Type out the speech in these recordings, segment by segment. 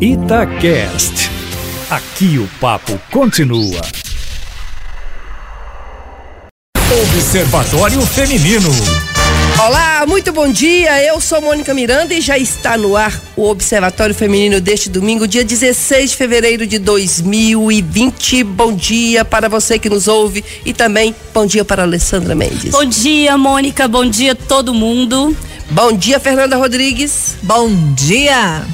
Itacast. Aqui o papo continua. Observatório Feminino. Olá, muito bom dia. Eu sou Mônica Miranda e já está no ar o Observatório Feminino deste domingo, dia 16 de fevereiro de 2020. Bom dia para você que nos ouve e também bom dia para Alessandra Mendes. Bom dia, Mônica. Bom dia todo mundo. Bom dia, Fernanda Rodrigues. Bom dia.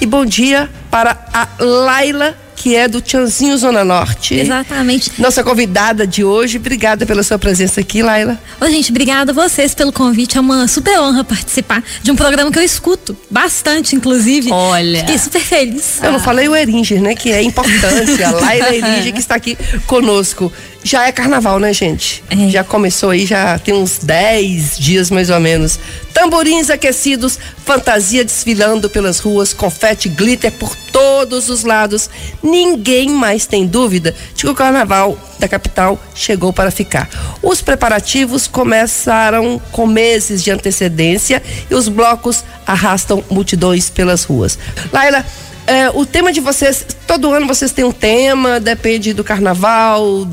E bom dia para a Laila que é do Tchanzinho Zona Norte. Exatamente. Nossa convidada de hoje. Obrigada pela sua presença aqui, Laila. Ô, gente, obrigada a vocês pelo convite. É uma super honra participar de um programa que eu escuto bastante, inclusive. Olha. Fiquei super feliz. Eu não falei o Eringer, né? Que é importante. A Laila Eringer que está aqui conosco. Já é carnaval, né, gente? É. Já começou aí, já tem uns 10 dias mais ou menos. Tamborins aquecidos, fantasia desfilando pelas ruas, confete, glitter por todos os lados. Ninguém mais tem dúvida de que o carnaval da capital chegou para ficar. Os preparativos começaram com meses de antecedência e os blocos arrastam multidões pelas ruas. Laila, é, o tema de vocês, todo ano vocês têm um tema, depende do carnaval,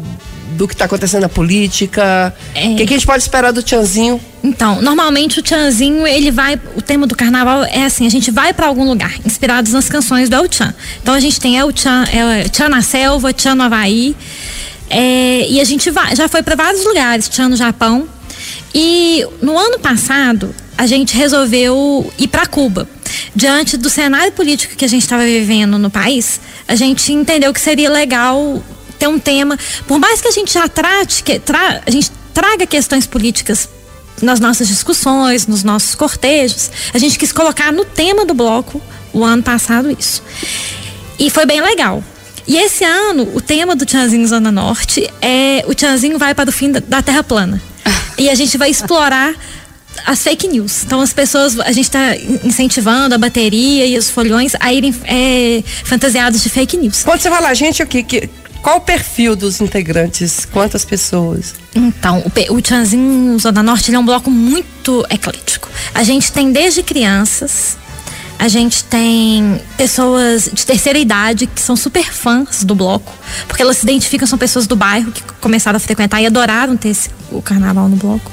do que está acontecendo na política. O É. que, que a gente pode esperar do Tchanzinho? Então, normalmente o Tchanzinho, ele vai. O tema do carnaval é assim: a gente vai para algum lugar, inspirados nas canções do El Chan. Então a gente tem El Chan, El Chan na selva, Chan no Havaí. é, e a gente vai, já foi para vários lugares, Chan no Japão. E no ano passado, a gente resolveu ir para Cuba. Diante do cenário político que a gente estava vivendo no país, a gente entendeu que seria legal ter um tema, por mais que a gente já trate, que, tra, a gente traga questões políticas nas nossas discussões, nos nossos cortejos, a gente quis colocar no tema do bloco o ano passado isso. E foi bem legal. E esse ano, o tema do Tchanzinho Zona Norte é o Tchanzinho vai para o fim da, da Terra plana. E a gente vai explorar as fake news. Então as pessoas, a gente está incentivando a bateria e os folhões a irem é, fantasiados de fake news. Pode você falar, gente, aqui, que, qual o perfil dos integrantes? Quantas pessoas? Então, o, o Zona Norte é um bloco muito eclético. A gente tem desde crianças, a gente tem pessoas de terceira idade que são super fãs do bloco, porque elas se identificam, são pessoas do bairro que começaram a frequentar e adoraram ter esse- o carnaval no bloco,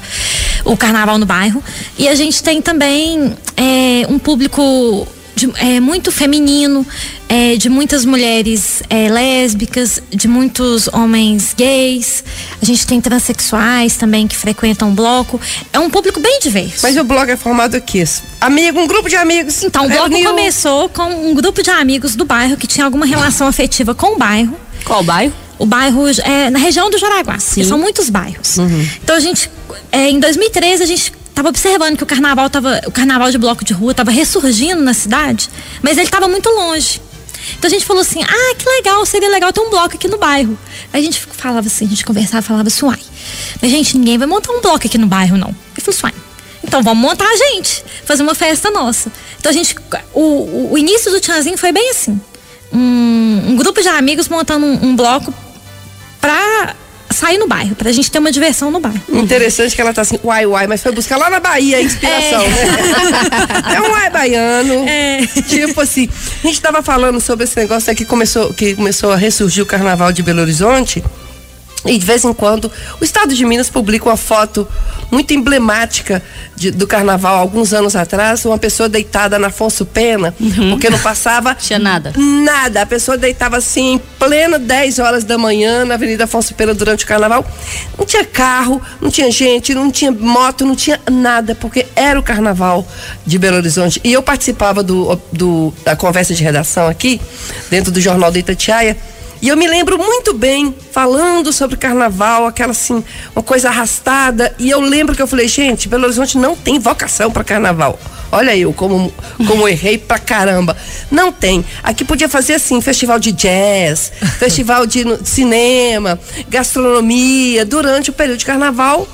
o carnaval no bairro. E a gente tem também é, um público de- é, muito feminino, é, de muitas mulheres é, lésbicas, de muitos homens gays. A gente tem transexuais também que frequentam o bloco. É um público bem diverso. Mas o blog é formado aqui. Amigo, um grupo de amigos. Então, o bloco reuniu- começou com um grupo de amigos do bairro que tinha alguma relação afetiva com o bairro. Qual bairro? O bairro é na região do Jaraguá. São muitos bairros. Então a gente, é, em 2013 a gente estava observando que o carnaval tava, o carnaval de bloco de rua estava ressurgindo na cidade, mas ele estava muito longe. Então a gente falou assim: "Ah, que legal, seria legal ter um bloco aqui no bairro". Aí a gente falava assim, a gente conversava, falava assim: "Uai, mas gente, ninguém vai montar um bloco aqui no bairro não". Eu falei "Uai, então vamos montar a gente, fazer uma festa nossa". Então a gente o, o, início do Tchanzinho foi bem assim. Um, um grupo de amigos montando um, um bloco pra sair no bairro, pra gente ter uma diversão no bairro. Interessante que ela tá assim, uai, uai, mas foi buscar lá na Bahia a inspiração, né? É um uai baiano. É. Tipo assim, a gente tava falando sobre esse negócio aqui que começou, que começou a ressurgir o carnaval de Belo Horizonte. E de vez em quando o estado de Minas publica uma foto muito emblemática de- do carnaval, alguns anos atrás, uma pessoa deitada na Afonso Pena, porque não passava Tinha nada. Nada. A pessoa deitava assim em plena 10 horas da manhã na Avenida Afonso Pena durante o carnaval. Não tinha carro, não tinha gente, não tinha moto, não tinha nada, porque era o carnaval de Belo Horizonte. E eu participava do, do- da conversa de redação aqui, dentro do Jornal da Itatiaia. E eu me lembro muito bem falando sobre carnaval, aquela assim, uma coisa arrastada. E eu lembro que eu falei, gente, Belo Horizonte não tem vocação para carnaval. Olha eu como, como errei pra caramba. Não tem. Aqui podia fazer assim, festival de jazz, festival de cinema, gastronomia, durante o período de carnaval,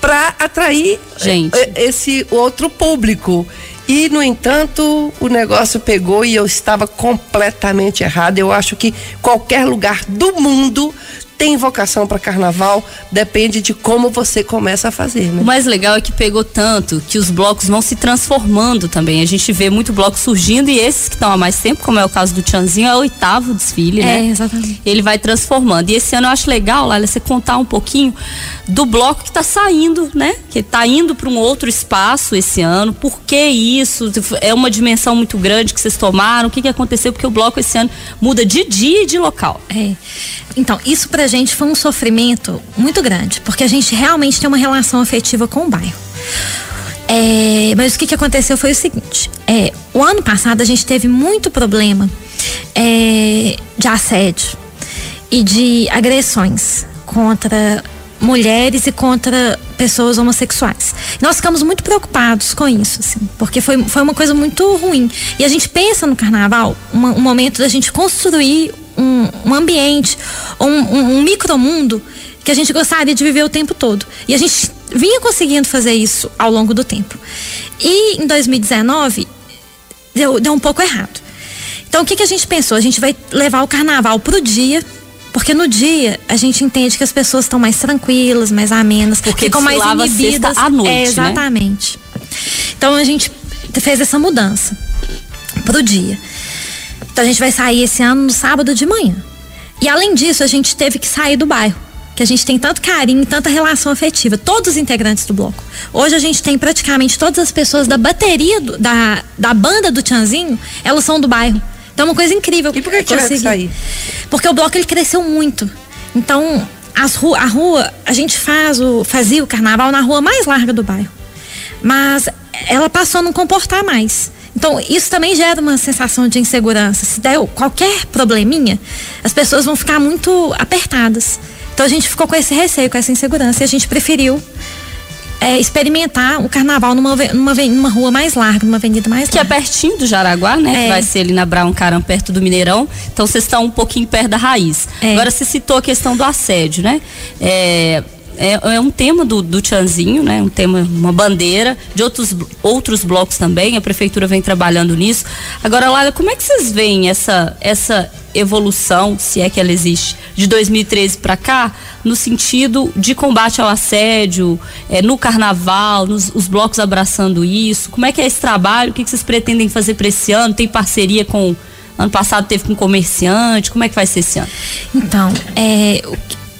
para atrair Gente. eh, esse outro público. E, no entanto, o negócio pegou e eu estava completamente errada. Eu acho que qualquer lugar do mundo tem vocação para carnaval, depende de como você começa a fazer, né? O mais legal é que pegou tanto que os blocos vão se transformando também. A gente vê muito bloco surgindo e esses que estão há mais tempo, como é o caso do Tchanzinho, é o oitavo desfile, É, né? exatamente. Ele vai transformando. E esse ano eu acho legal, Laila, você contar um pouquinho do bloco que está saindo, né? Que está indo para um outro espaço esse ano. Por que isso? É uma dimensão muito grande que vocês tomaram? O que, que aconteceu? Porque o bloco esse ano muda de dia e de local. É. Então, isso pra gente foi um sofrimento muito grande, porque a gente realmente tem uma relação afetiva com o bairro. É, mas o que, que aconteceu foi o seguinte: é, o ano passado a gente teve muito problema é, de assédio e de agressões contra mulheres e contra pessoas homossexuais. Nós ficamos muito preocupados com isso, assim, porque foi, foi uma coisa muito ruim. E a gente pensa no carnaval uma, um momento da gente construir um, um ambiente, um, um, um micromundo que a gente gostaria de viver o tempo todo. E a gente vinha conseguindo fazer isso ao longo do tempo. E em 2019 deu, deu um pouco errado. Então o que, que a gente pensou? A gente vai levar o carnaval pro dia. Porque no dia a gente entende que as pessoas estão mais tranquilas, mais amenas, Porque ficam mais inibidas. à noite, é, né? exatamente. Então a gente fez essa mudança pro dia. Então a gente vai sair esse ano no sábado de manhã. E além disso, a gente teve que sair do bairro. Que a gente tem tanto carinho, tanta relação afetiva, todos os integrantes do bloco. Hoje a gente tem praticamente todas as pessoas da bateria do- da, da banda do Tchanzinho, elas são do bairro. Então é uma coisa incrível. E por que tiveram que sair? Porque o bloco ele cresceu muito. Então, as ru a rua, a gente faz o, fazia o carnaval na rua mais larga do bairro. Mas ela passou a não comportar mais. Então, isso também gera uma sensação de insegurança. Se der qualquer probleminha, as pessoas vão ficar muito apertadas. Então, a gente ficou com esse receio, com essa insegurança. E a gente preferiu é, experimentar o carnaval numa, numa, numa rua mais larga, numa avenida mais Que é larga. pertinho do Jaraguá, né? É. Que vai ser ali na Brown Caram, perto do Mineirão. Então vocês estão um pouquinho perto da raiz. É. Agora você citou a questão do assédio, né? É, é, é um tema do, do Tchanzinho, né? Um tema, uma bandeira, de outros, outros blocos também. A prefeitura vem trabalhando nisso. Agora, Laila, como é que vocês veem essa, essa evolução, se é que ela existe, de 2013 para cá, no sentido de combate ao assédio, é, no carnaval, nos, os blocos abraçando isso? Como é que é esse trabalho? O que, que vocês pretendem fazer para esse ano? Tem parceria com. Ano passado teve com comerciante, como é que vai ser esse ano? Então, é,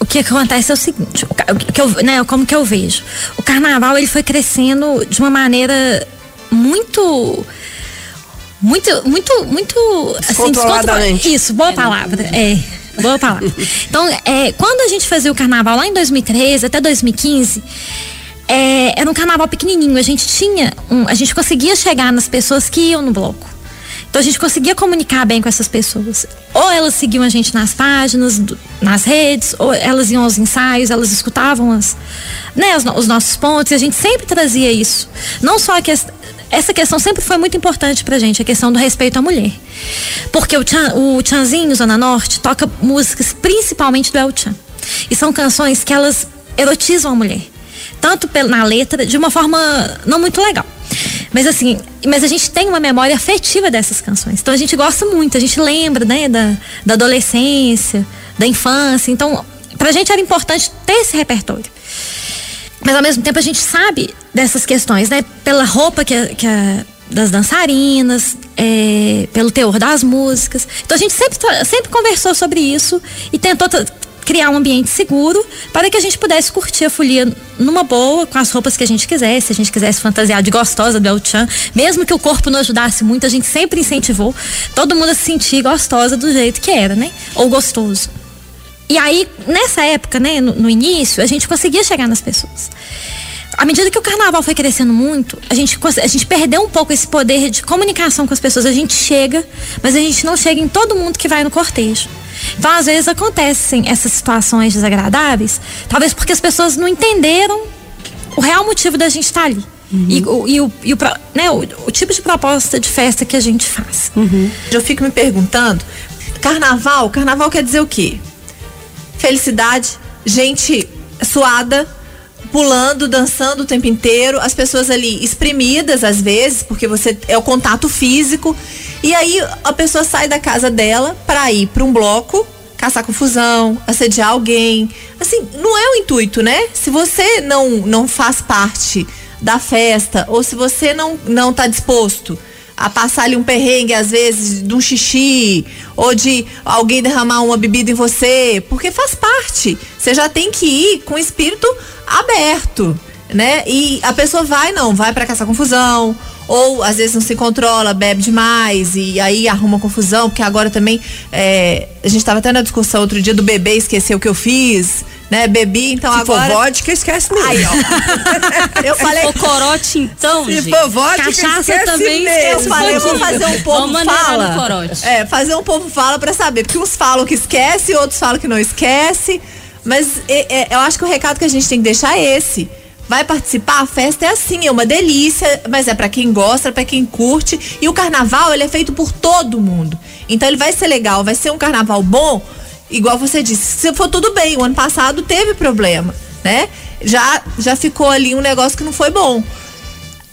o, que- acontece é o seguinte, o, que eu, né, como que eu vejo? O carnaval ele foi crescendo de uma maneira muito muito muito muito assim, Isso, boa palavra. É. Boa palavra. Então, é, quando a gente fazia o carnaval lá em 2013 até 2015, é, era um carnaval pequenininho. A gente tinha, um- a gente conseguia chegar nas pessoas que iam no bloco. Então a gente conseguia comunicar bem com essas pessoas. Ou elas seguiam a gente nas páginas, nas redes, ou elas iam aos ensaios, elas escutavam as, né, os, os nossos pontos, e a gente sempre trazia isso. Não só a ques- essa questão sempre foi muito importante pra gente, a questão do respeito à mulher. Porque o, Tchan, o Tchanzinho, Zona Norte, toca músicas principalmente do El Chan. E são canções que elas erotizam a mulher. Tanto na letra, de uma forma não muito legal. Mas assim, mas a gente tem uma memória afetiva dessas canções. Então a gente gosta muito, a gente lembra, né, da, da adolescência, da infância. Então, pra gente era importante ter esse repertório. Mas ao mesmo tempo a gente sabe dessas questões, né? Pela roupa que, a- que a- das dançarinas, é, pelo teor das músicas. Então a gente sempre, sempre conversou sobre isso e tentou criar um ambiente seguro para que a gente pudesse curtir a folia numa boa, com as roupas que a gente quisesse, se a gente quisesse fantasiar de gostosa do El Chan, mesmo que o corpo não ajudasse muito, a gente sempre incentivou todo mundo a se sentir gostosa do jeito que era, né? Ou gostoso. E aí, nessa época, né, no, no início, a gente conseguia chegar nas pessoas. À medida que o carnaval foi crescendo muito, a gente, a gente perdeu um pouco esse poder de comunicação com as pessoas. A gente chega, mas a gente não chega em todo mundo que vai no cortejo. Então, às vezes, acontecem essas situações desagradáveis, talvez porque as pessoas não entenderam o real motivo da gente estar ali. E, o, e, o, e o né, o, o tipo de proposta de festa que a gente faz. Eu fico me perguntando, carnaval, carnaval quer dizer o quê? Felicidade, gente suada, pulando, dançando o tempo inteiro, as pessoas ali espremidas às vezes, porque você é o contato físico. E aí a pessoa sai da casa dela para ir para um bloco caçar confusão, assediar alguém. Assim, não é o intuito, né? Se você não, não faz parte da festa ou se você não, não tá disposto a passar ali um perrengue, às vezes, de um xixi, ou de alguém derramar uma bebida em você, porque faz parte. Você já tem que ir com o espírito aberto, né? E a pessoa vai, não, vai para caçar confusão, ou às vezes não se controla, bebe demais e aí arruma confusão, porque agora também é, a gente estava até na discussão outro dia do bebê esquecer o que eu fiz, né? Bebi, então Se agora. for vodka, esquece mesmo. Aí, ó. eu falei. O corote, então, Se gente. for vodka, Cachaça esquece também mesmo. Eu falei, eu vou fazer um povo Vamos fala. É, fazer um povo fala pra saber. Porque uns falam que esquece, outros falam que não esquece. Mas é, é, eu acho que o recado que a gente tem que deixar é esse. Vai participar, a festa é assim, é uma delícia, mas é pra quem gosta, pra quem curte. E o carnaval, ele é feito por todo mundo. Então ele vai ser legal, vai ser um carnaval bom, igual você disse. Se for tudo bem, o ano passado teve problema, né? Já, já ficou ali um negócio que não foi bom.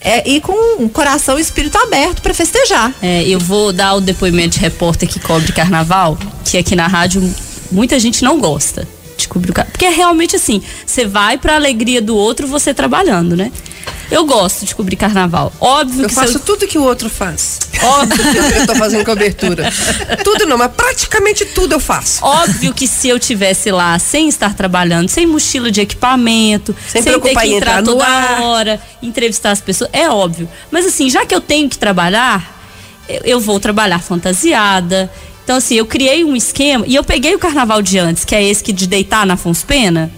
É, e com o coração e espírito aberto pra festejar. É, eu vou dar o depoimento de repórter que cobre carnaval, que aqui na rádio muita gente não gosta de cobrir o carnaval. Porque é realmente assim, você vai pra alegria do outro você trabalhando, né? Eu gosto de cobrir carnaval. Óbvio Eu que faço eu, tudo que o outro faz. óbvio, Eu tô fazendo cobertura. tudo não, mas praticamente tudo eu faço. óbvio que se eu tivesse lá sem estar trabalhando, sem mochila de equipamento, Sem sem, ter que entrar entrar toda ar. hora, entrevistar as pessoas, é óbvio. Mas assim, já que eu tenho que trabalhar, eu, eu vou trabalhar fantasiada. Então assim, eu criei um esquema e eu peguei o carnaval de antes, que é esse que de deitar na Afonso Pena.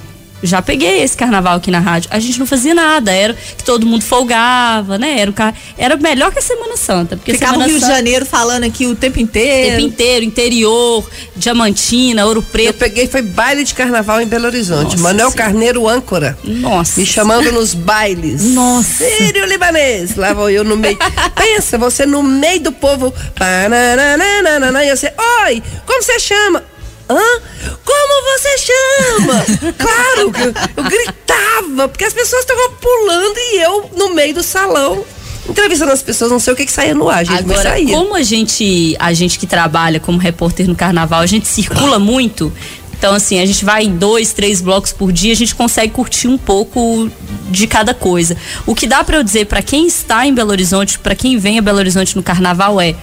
Já peguei esse carnaval aqui na rádio. A gente não fazia nada, era que todo mundo folgava, né? Era, o car... era melhor que a Semana Santa. Porque Ficava o Rio de Santa, Janeiro falando aqui o tempo o inteiro. tempo inteiro, interior, Diamantina, Ouro Eu Preto. peguei, foi baile de carnaval em Belo Horizonte. Nossa Manuel Senhora. Carneiro âncora. Nossa. Me chamando nos bailes. Nossa. Sírio libanês. Lá vou eu no meio. Pensa, você no meio do povo. E você, oi, como você chama? Hã? Como você chama? claro, eu, eu gritava, porque as pessoas estavam pulando e eu no meio do salão. Entrevistando as pessoas, não sei o que que saía no ar, gente, Agora, como a gente, a gente que trabalha como repórter no carnaval, a gente circula muito. Então, assim, a gente vai em dois, três blocos por dia, a gente consegue curtir um pouco de cada coisa. O que dá pra eu dizer pra quem está em Belo Horizonte, pra quem vem a Belo Horizonte no carnaval é: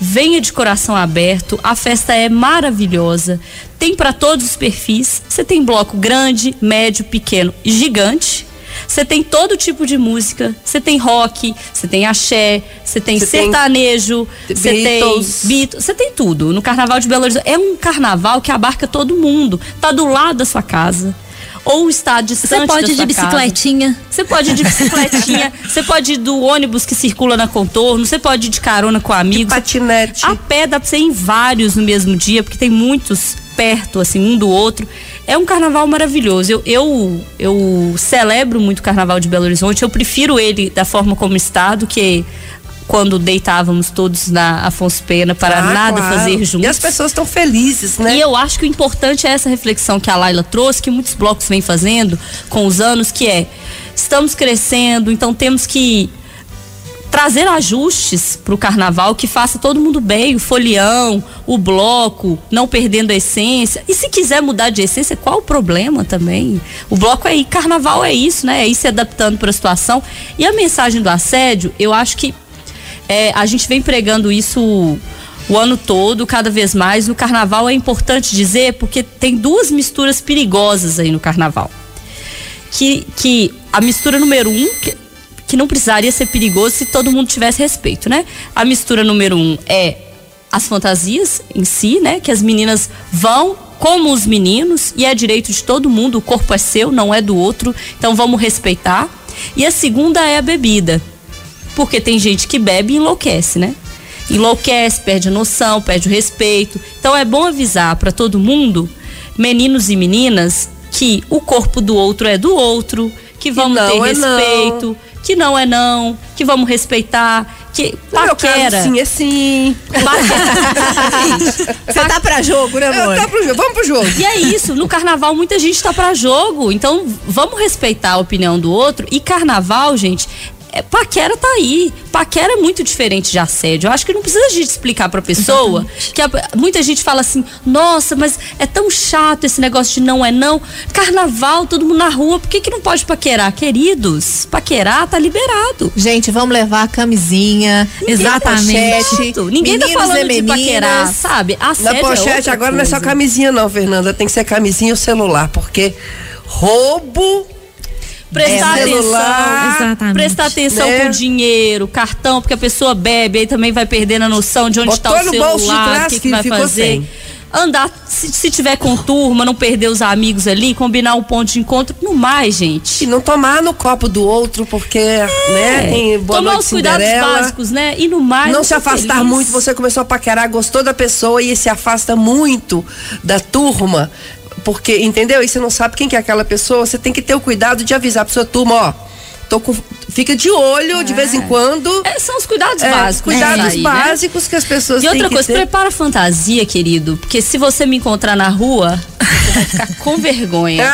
venha de coração aberto, a festa é maravilhosa, tem pra todos os perfis. Você tem bloco grande, médio, pequeno e gigante. Você tem todo tipo de música. Você tem rock, você tem axé, você tem tem sertanejo, você tem. Beatles, você tem tudo. No Carnaval de Belo Horizonte é um carnaval que abarca todo mundo. Tá do lado da sua casa. Ou está distante Você pode ir de bicicletinha. Você pode ir de bicicletinha, você pode ir do ônibus que circula na contorno, você pode ir de carona com amigos. Patinete. A pé dá pra você ir em vários no mesmo dia, porque tem muitos perto, assim, um do outro. É um carnaval maravilhoso. Eu, eu, eu celebro muito o carnaval de Belo Horizonte. Eu prefiro ele da forma como está do que quando deitávamos todos na Afonso Pena para Ah, nada claro. fazer juntos. E as pessoas estão felizes, né? E eu acho que o importante é essa reflexão que a Laila trouxe, que muitos blocos vêm fazendo com os anos, que é estamos crescendo, então temos que trazer ajustes para o carnaval que faça todo mundo bem, o folião, o bloco, não perdendo a essência. E se quiser mudar de essência, qual o problema também? O bloco é aí, carnaval é isso, né? É ir se adaptando para a situação. E a mensagem do assédio, eu acho que é, a gente vem pregando isso o ano todo, cada vez mais. No carnaval é importante dizer, porque tem duas misturas perigosas aí no carnaval. Que, que a mistura número um, que, que não precisaria ser perigoso se todo mundo tivesse respeito, né? A mistura número um é as fantasias em si, né? Que as meninas vão como os meninos e é direito de todo mundo, o corpo é seu, não é do outro, então vamos respeitar. E a segunda é a bebida, porque tem gente que bebe e enlouquece, né? Enlouquece, perde a noção, perde o respeito. Então é bom avisar para todo mundo, meninos e meninas, que o corpo do outro é do outro, que vamos não ter é não. respeito, que não é não, que vamos respeitar, que caso, paquera. sim, é sim. paquera. Você tá pra jogo, né, Eu, amor? tá pro jogo. Vamos pro jogo. E é isso, no carnaval muita gente tá pra jogo, então vamos respeitar a opinião do outro. E carnaval, gente, é, paquera tá aí. Paquera é muito diferente de assédio. Eu acho que não precisa a gente explicar pra pessoa Exatamente. que a, muita gente fala assim: "Nossa, mas é tão chato esse negócio de não é não. Carnaval, todo mundo na rua, por que que não pode paquerar, queridos? Paquerar tá liberado. Gente, vamos levar a camisinha, Ninguém exatamente. Tá Ninguém tá falando de paquerar, sabe? Assédio Na é pochete é agora coisa. não é só camisinha não, Fernanda, tem que ser camisinha ou celular, porque roubo prestar é, atenção, Exatamente. prestar atenção né? com dinheiro, cartão, porque a pessoa bebe, aí também vai perdendo a noção de onde está o celular, o que, que, vai fazer. Sem. Andar, se, se tiver com turma, não perder os amigos ali, combinar um ponto de encontro, no mais, gente. E não tomar no copo do outro, porque, é, né, tem boa Tomar os cuidados básicos, né? E no mais. Não se afastar feliz. muito, você começou a paquerar, gostou da pessoa e se afasta muito da turma porque, entendeu? E você não sabe quem que é aquela pessoa, você tem que ter o cuidado de avisar pra sua turma, ó. Tô com, fica de olho é. de vez em é. quando. É, são os cuidados é, básicos. Cuidados aí, né? básicos né? que as pessoas têm E outra coisa, ter. prepara a fantasia, querido. Porque se você me encontrar na rua, você vai ficar com vergonha.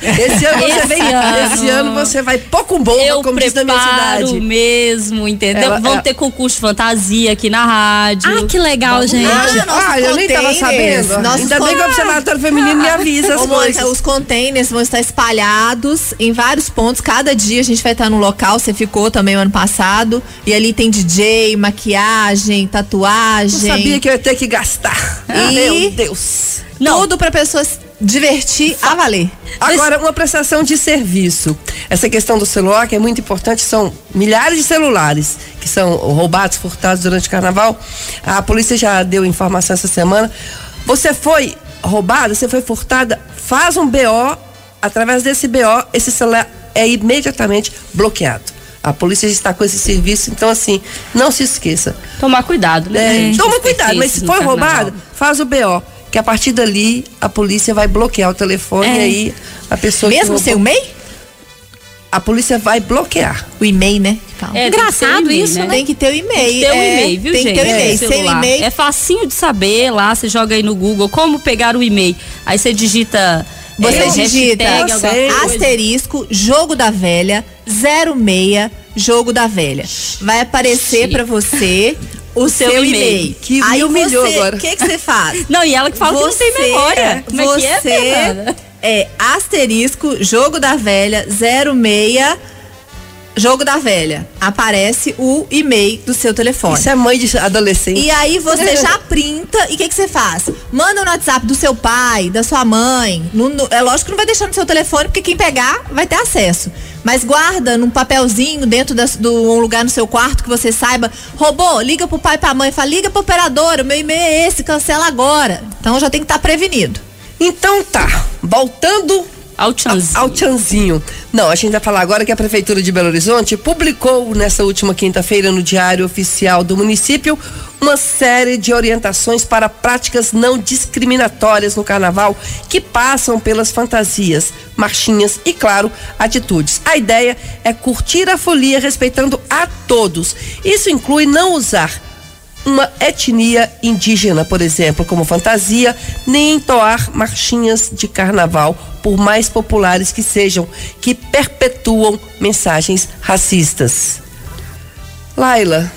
esse, ano esse, vem, ano, esse ano você vai pouco bomba, eu como diz na minha cidade. mesmo, entendeu? Ela, Vão ela... ter concurso de fantasia aqui na rádio. Ah, que legal, Vamos gente. Ah, ah eu nem tava sabendo. Nossos Ainda bem que o Observatório Feminino me avisa as coisas. Os containers vão estar espalhados em vários pontos. Cada dia a gente vai estar no local. Você ficou também o ano passado. E ali tem DJ, maquiagem, tatuagem. Eu sabia que eu ia ter que gastar. E... Meu Deus. Não. Tudo para pessoas divertir a valer. Agora, uma prestação de serviço. Essa questão do celular, que é muito importante, são milhares de celulares que são roubados, furtados durante o carnaval. A polícia já deu informação essa semana. Você foi roubada, você foi furtada, faz um BO. Através desse BO, esse celular é imediatamente bloqueado. A polícia está com esse serviço, então assim, não se esqueça. Tomar cuidado, né? É, toma cuidado, mas se foi roubado, faz o BO que a partir dali a polícia vai bloquear o telefone é. e aí a pessoa mesmo sem o MEI a polícia vai bloquear o e-mail, né? É, Engraçado isso, né? Tem que ter o e-mail. Tem que ter o é, e-mail, viu, tem gente? Tem que ter o e-mail. Sem o e-mail. É facinho de saber lá, você joga aí no Google como pegar o e-mail. Aí você digita você é, digita asterisco, jogo da velha, 06, jogo da velha. Vai aparecer para você o seu, seu e-mail. Que Aí humilhou você, agora. O que você faz? Não, e ela que fala você, que não tem memória. Como você é que é, é asterisco, jogo da velha, 06 Jogo da velha. Aparece o e-mail do seu telefone. Isso é mãe de adolescente. E aí você já printa e o que, que você faz? Manda no WhatsApp do seu pai, da sua mãe. No, no, é lógico que não vai deixar no seu telefone, porque quem pegar vai ter acesso. Mas guarda num papelzinho dentro de do, um lugar no seu quarto que você saiba. Robô, liga pro pai e pra mãe, fala, liga pro operador, o meu e-mail é esse, cancela agora. Então já tem que estar tá prevenido. Então tá, voltando ao Tchanzinho. Ao. Não, a gente vai falar agora que a Prefeitura de Belo Horizonte publicou nessa última quinta-feira no Diário Oficial do município uma série de orientações para práticas não discriminatórias no carnaval que passam pelas fantasias, marchinhas e, claro, atitudes. A ideia é curtir a folia respeitando a todos. Isso inclui não usar uma etnia indígena, por exemplo, como fantasia, nem entoar marchinhas de carnaval, por mais populares que sejam, que perpetuam mensagens racistas. Laila,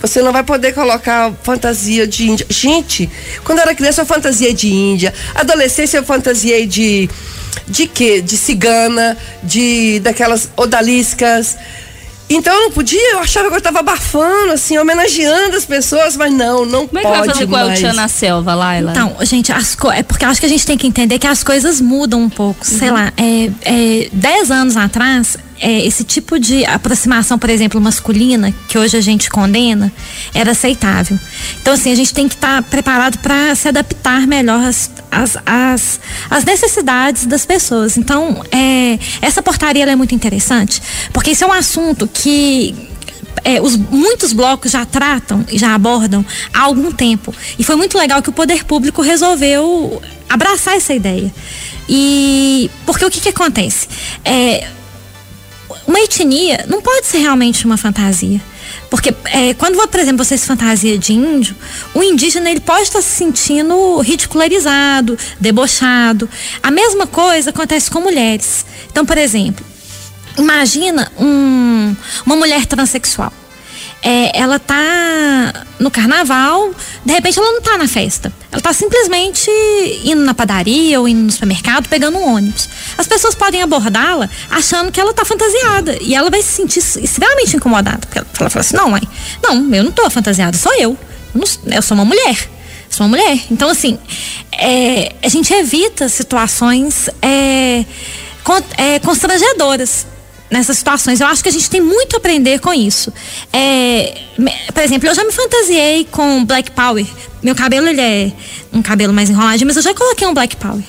você não vai poder colocar fantasia de índia. Gente, quando eu era criança eu fantasia de índia, adolescência eu fantasiei de de quê? De cigana, de daquelas odaliscas. Então eu não podia, eu achava que eu estava abafando, assim, homenageando as pessoas, mas não, não Como pode. Como é que vai fazer com Tia na selva, Laila? Então, gente, as é porque acho que a gente tem que entender que as coisas mudam um pouco. Uhum. Sei lá, é, é, dez anos atrás, é, esse tipo de aproximação, por exemplo, masculina, que hoje a gente condena, era aceitável. Então, assim, a gente tem que estar tá preparado para se adaptar melhor às, às, às, às, necessidades das pessoas. Então, é, essa portaria é muito interessante, porque isso é um assunto que é, os, muitos blocos já tratam e já abordam há algum tempo. E foi muito legal que o poder público resolveu abraçar essa ideia. E porque o que, que acontece? É, uma etnia não pode ser realmente uma fantasia. Porque é, quando, por exemplo, você se fantasia de índio, o indígena ele pode estar se sentindo ridicularizado, debochado. A mesma coisa acontece com mulheres. Então, por exemplo, imagina um, uma mulher transexual. É, ela tá no carnaval, de repente ela não tá na festa. Ela tá simplesmente indo na padaria ou indo no supermercado, pegando um ônibus. As pessoas podem abordá-la achando que ela tá fantasiada. E ela vai se sentir extremamente incomodada. Porque ela, fala assim: não, mãe, não, eu não tô fantasiada, sou eu. Eu, não, eu sou uma mulher. Sou uma mulher. Então, assim, é, a gente evita situações é, con, é, constrangedoras nessas situações. Eu acho que a gente tem muito a aprender com isso. É, por exemplo, eu já me fantasiei com Black Power. Meu cabelo, ele é um cabelo mais enroladinho, mas eu já coloquei um Black Power.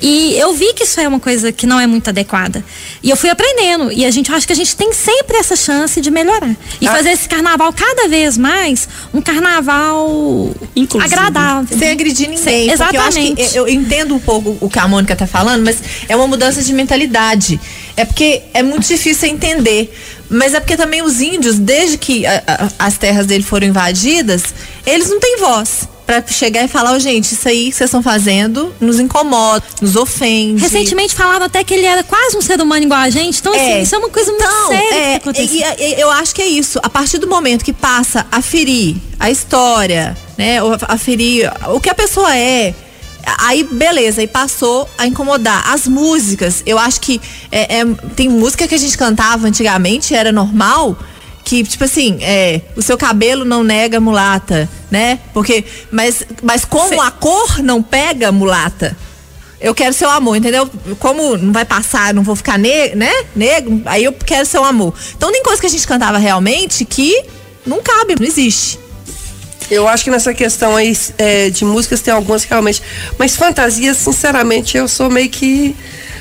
E eu vi que isso é uma coisa que não é muito adequada. E eu fui aprendendo. E a gente acho que a gente tem sempre essa chance de melhorar. E ah. fazer esse carnaval cada vez mais um carnaval Inclusive. agradável. Sem agredir ninguém. exatamente. Eu, eu, eu entendo um pouco o que a Mônica está falando, mas é uma mudança de mentalidade. É porque é muito difícil entender. Mas é porque também os índios, desde que a, a, as terras dele foram invadidas, eles não têm voz para chegar e falar, oh, gente, isso aí que vocês estão fazendo nos incomoda, nos ofende. Recentemente falaram até que ele era quase um ser humano igual a gente. Então, assim, é. assim, isso é uma coisa muito então, séria é, que e, e, eu acho que é isso. A partir do momento que passa a ferir a história, né? A ferir o que a pessoa é, Aí, beleza, aí passou a incomodar. As músicas, eu acho que é, é, tem música que a gente cantava antigamente, era normal, que, tipo assim, é, o seu cabelo não nega mulata, né? Porque, mas, mas como Cê... a cor não pega mulata, eu quero seu amor, entendeu? Como não vai passar, não vou ficar ne né? negro, aí eu quero seu amor. Então tem coisa que a gente cantava realmente que não cabe, não existe. Eu acho que nessa questão aí é, de músicas tem algumas realmente. Mas fantasias, sinceramente, eu sou meio que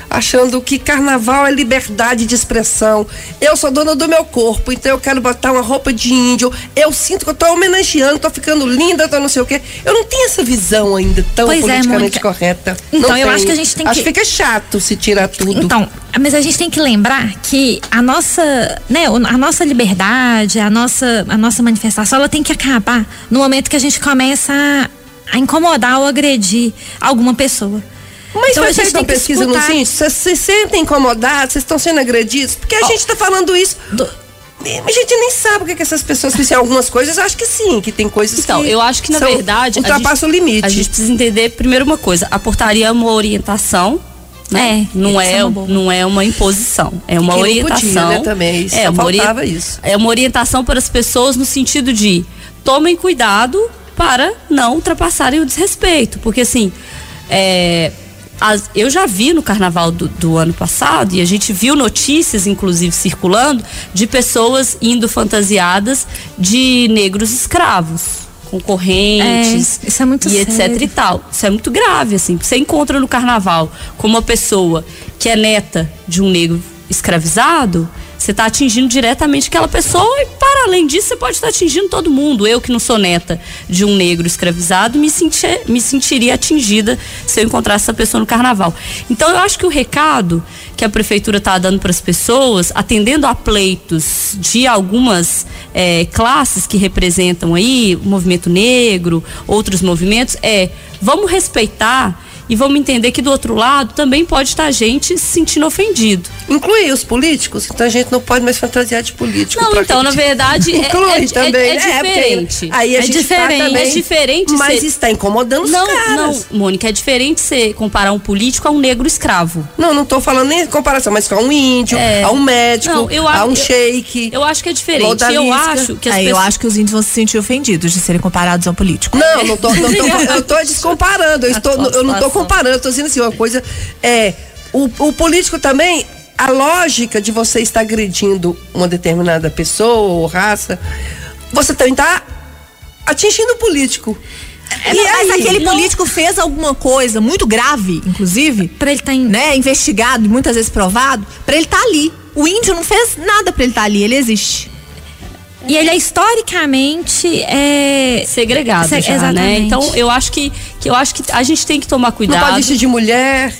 achando que carnaval é liberdade de expressão. Eu sou dona do meu corpo, então eu quero botar uma roupa de índio. Eu sinto que eu tô homenageando, tô ficando linda, tô não sei o quê. Eu não tenho essa visão ainda tão pois é, politicamente é, correta. Então, não eu tenho. acho que a gente tem acho que. Acho que fica chato se tirar tudo. Então, mas a gente tem que lembrar que a nossa, né, a nossa liberdade, a nossa, a nossa manifestação, ela tem que acabar no momento que a gente começa a, a incomodar ou agredir alguma pessoa. Mas então, foi feita uma pesquisa no sim? Vocês se sentem incomodados? Vocês estão sendo agredidos? Porque a oh. gente está falando isso. Do... A gente nem sabe o que, é que essas pessoas fizeram algumas coisas. Eu acho que sim, que tem coisas então, que. eu acho que na verdade. Ultrapassa o limite. A gente precisa entender primeiro uma coisa: a portaria é uma orientação né? É, não é, não é uma imposição, é uma orientação. Podia, né, também, é uma isso. É uma orientação para as pessoas no sentido de tomem cuidado para não ultrapassarem o desrespeito, porque assim, é, as, eu já vi no carnaval do, do, ano passado, e a gente viu notícias, inclusive, circulando, de pessoas indo fantasiadas de negros escravos. Com correntes é, isso é muito e sério. etc e tal. Isso é muito grave, assim. Você encontra no carnaval com uma pessoa que é neta de um negro escravizado, você está atingindo diretamente aquela pessoa e, para além disso, você pode estar atingindo todo mundo. Eu, que não sou neta de um negro escravizado, me, sentir, me sentiria atingida se eu encontrasse essa pessoa no carnaval. Então, eu acho que o recado que a prefeitura está dando para as pessoas, atendendo a pleitos de algumas é, classes que representam aí o movimento negro, outros movimentos, é vamos respeitar e vamos entender que do outro lado também pode estar gente se sentindo ofendido. Inclui os políticos? Então a gente não pode mais fantasiar de político. Não, então, na verdade, é, Inclui é, é também. É, é diferente. aí a é gente diferente. Tá também, é diferente. Mas ser... está incomodando os não, caras. Não, Mônica, é diferente você comparar um político a um negro escravo. Não, não estou falando nem comparação, mas com um índio, é... a um médico, não, eu, a um eu, sheik. Eu acho que é diferente. Eu acho que as pessoas... Eu acho que os índios vão se sentir ofendidos de serem comparados a um político. Não, não tô, não tô, eu estou descomparando. Eu, estou, eu não estou comparando, eu estou dizendo assim, uma coisa é. O, o político também, a lógica de você estar agredindo uma determinada pessoa ou raça, você também está atingindo o político. É, e mas aí, aquele não... político fez alguma coisa muito grave, inclusive, para ele estar tá né, investigado e muitas vezes provado, para ele estar tá ali. O índio não fez nada para ele estar tá ali, ele existe. E ele é historicamente é... segregado, Se... já, exatamente. né? Então eu acho que, que eu acho que a gente tem que tomar cuidado. Não pode vestir de mulher.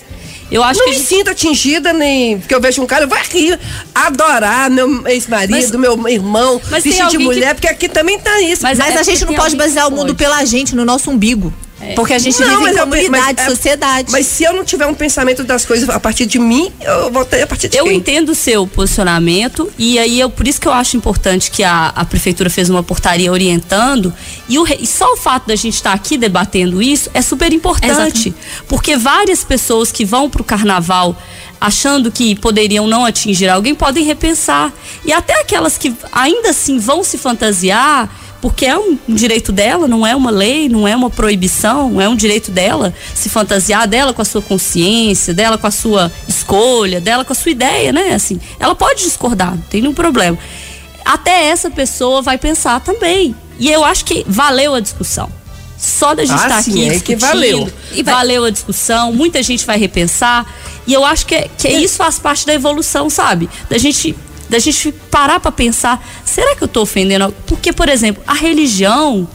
Eu acho não que me gente... sinto atingida nem porque eu vejo um cara, eu vou rir, adorar meu ex-marido, meu irmão, vestir de mulher, que... porque aqui também tá isso. Mas, mas é a gente não pode basear o mundo pode. pela gente, no nosso umbigo. Porque a gente Não, vive em comunidade, mas é- sociedade. Mas se eu não tiver um pensamento das coisas a partir de mim, eu vou ter a partir de Eu quem? entendo o seu posicionamento e aí eu, por isso que eu acho importante que a, a prefeitura fez uma portaria orientando e, o, e só o fato da gente estar aqui debatendo isso é super importante, porque várias pessoas que vão para o carnaval achando que poderiam não atingir alguém podem repensar e até aquelas que ainda assim vão se fantasiar porque é um direito dela, não é uma lei, não é uma proibição, é um direito dela se fantasiar dela com a sua consciência, dela com a sua escolha, dela com a sua ideia, né? Assim, ela pode discordar, não tem nenhum problema. Até essa pessoa vai pensar também. E eu acho que valeu a discussão. Só da gente Ah, estar sim, aqui é discutindo, valeu. e valeu a discussão, muita gente vai repensar. E eu acho que, que isso faz parte da evolução, sabe? Da gente, da gente parar pra pensar, será que eu tô ofendendo? Porque, por exemplo, a religião,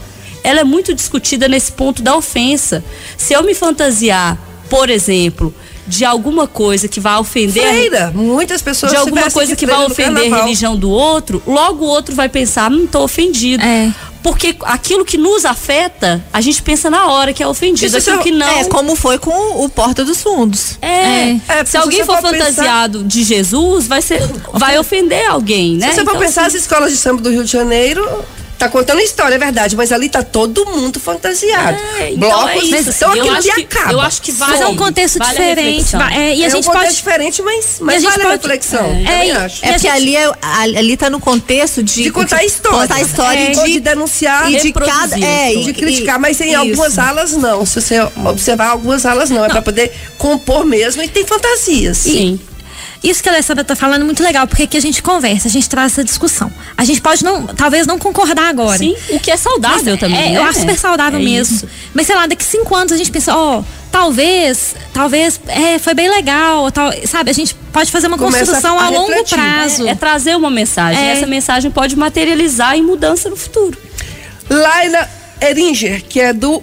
ela é muito discutida nesse ponto da ofensa. Se eu me fantasiar, por exemplo, de alguma coisa que vai ofender Freira, muitas pessoas de alguma coisa de que vai ofender a religião do outro, logo o outro vai pensar, não tô ofendido. É. Porque aquilo que nos afeta, a gente pensa na hora que é ofendido. Isso aquilo que não. É como foi com o Porta dos Fundos. É. É, porque se alguém for for pensar- fantasiado de Jesus, vai ser, vai ofender alguém, né? Se você for Então, pensar, assim, as escolas de samba do Rio de Janeiro, tá contando história, é verdade, mas ali tá todo mundo fantasiado. É, então Blocos, é isso, então assim, eu aquilo ali acaba. eu acho que vale- Mas é um contexto vale a diferente. é, e a é gente um contexto pode. diferente, mas, a mas vale a pode- reflexão. É, e- acho. É a porque gente- ali, é- ali tá no contexto de, De contar a história. Contar a história É, e de, de denunciar, e de cada. a É, de criticar, mas em isso. algumas alas não. Se você observar algumas alas não, é pra poder compor mesmo e tem fantasias. Sim. Isso que a Alessandra tá falando é muito legal, porque aqui a gente conversa, a gente traz essa discussão. A gente pode não, talvez não concordar agora. Sim, o que é saudável Mas, também. é, né? Eu acho super saudável É mesmo. isso. Mas sei lá, daqui cinco anos a gente pensa, ó, talvez, talvez, é, foi bem legal, tal, sabe? A gente pode fazer uma Começa construção a a longo refletir. prazo. É trazer uma mensagem. É. Essa mensagem pode materializar em mudança no futuro. Laila Eringer, que é do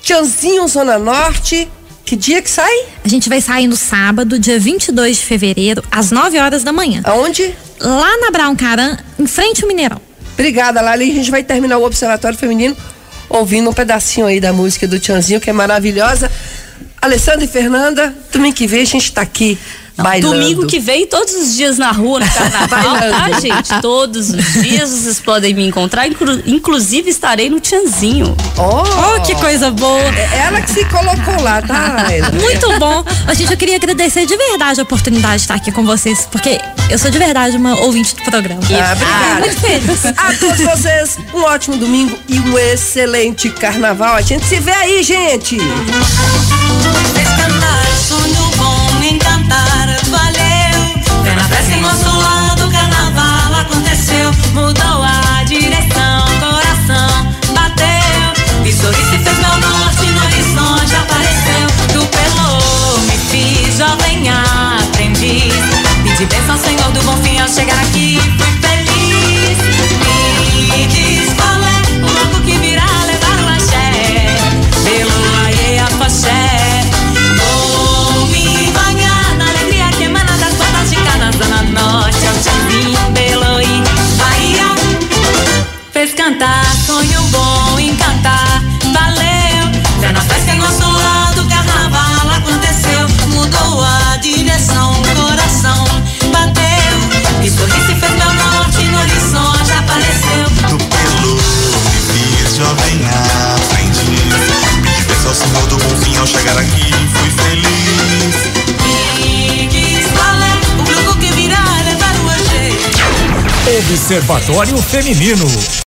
Tianzinho Zona Norte. Que dia que sai? A gente vai sair no sábado, dia 22 de fevereiro, às 9 horas da manhã. Aonde? Lá na Brown Caran, em frente ao Mineirão. Obrigada, Laila. E a gente vai terminar o Observatório Feminino ouvindo um pedacinho aí da música do Tianzinho, que é maravilhosa. Alessandra e Fernanda, domingo que vem a gente tá aqui bailando. Domingo que vem, todos os dias na rua, no carnaval, tá, gente? Todos os dias vocês podem me encontrar. inclu- inclusive, estarei no Tianzinho. Oh, Oh, que coisa boa! é ela que se colocou lá, tá? Muito bom. Ô, gente, eu queria agradecer de verdade a oportunidade de estar aqui com vocês, porque eu sou de verdade uma ouvinte do programa. Ah, obrigada. Muito feliz. A todos vocês, um ótimo domingo e um excelente carnaval. A gente se vê aí, gente! Descantar, sonho bom, encantar, valeu. Vem na festa em nosso lado, Observatório Feminino.